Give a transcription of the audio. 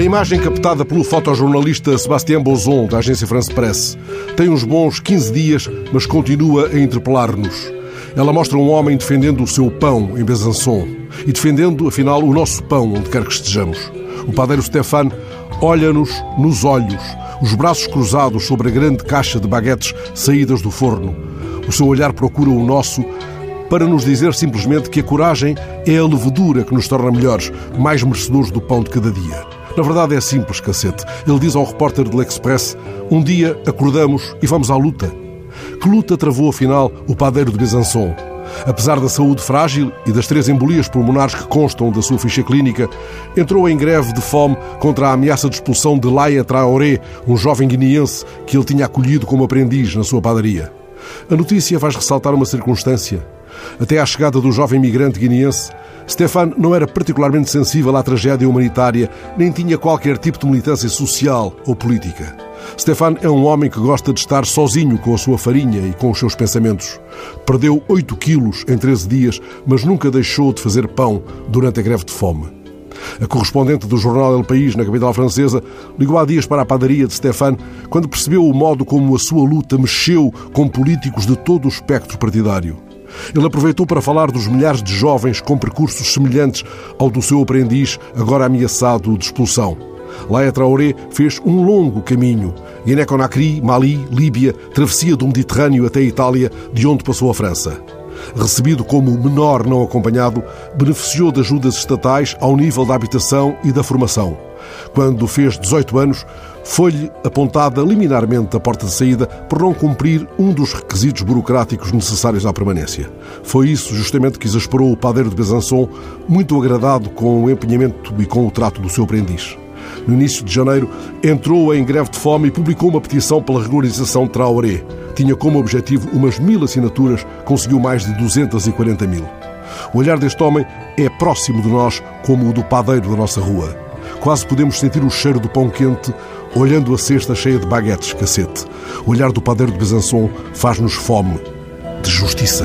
imagem captada pelo fotojornalista Sébastien Bozon, da agência France Presse, tem uns bons 15 dias, mas continua a interpelar-nos. Ela mostra um homem defendendo o seu pão em Besançon e defendendo, afinal, o nosso pão onde quer que estejamos. O padeiro Stefan olha-nos nos olhos, os braços cruzados sobre a grande caixa de baguetes saídas do forno. O seu olhar procura o nosso para nos dizer simplesmente que a coragem é a levedura que nos torna melhores, mais merecedores do pão de cada dia. Na verdade é simples, cacete. Ele diz ao repórter do L'Express: Um dia acordamos e vamos à luta. Que luta travou, afinal, o padeiro de Besançon? Apesar da saúde frágil e das três embolias pulmonares que constam da sua ficha clínica, entrou em greve de fome contra a ameaça de expulsão de Laia Traoré, um jovem guineense que ele tinha acolhido como aprendiz na sua padaria. A notícia faz ressaltar uma circunstância. Até à chegada do jovem migrante guineense, Stefan não era particularmente sensível à tragédia humanitária, nem tinha qualquer tipo de militância social ou política. Stefan é um homem que gosta de estar sozinho com a sua farinha e com os seus pensamentos. Perdeu 8 quilos em 13 dias, mas nunca deixou de fazer pão durante a greve de fome. A correspondente do jornal El País, na capital francesa, ligou há dias para a padaria de Stefan quando percebeu o modo como a sua luta mexeu com políticos de todo o espectro partidário. Ele aproveitou para falar dos milhares de jovens com percursos semelhantes ao do seu aprendiz, agora ameaçado de expulsão. Laia Traoré fez um longo caminho. Guiné-Conakry, Mali, Líbia, travessia do Mediterrâneo até a Itália, de onde passou a França. Recebido como menor não acompanhado, beneficiou de ajudas estatais ao nível da habitação e da formação. Quando fez 18 anos, foi-lhe apontada liminarmente a porta de saída por não cumprir um dos requisitos burocráticos necessários à permanência. Foi isso justamente que exasperou o padeiro de Besançon, muito agradado com o empenhamento e com o trato do seu aprendiz. No início de janeiro, entrou em greve de fome e publicou uma petição pela regularização de Traoré. Tinha como objetivo umas mil assinaturas, conseguiu mais de 240 mil. O olhar deste homem é próximo de nós como o do padeiro da nossa rua. Quase podemos sentir o cheiro do pão quente olhando a cesta cheia de baguetes, cacete. O olhar do padeiro de Besançon faz-nos fome de justiça.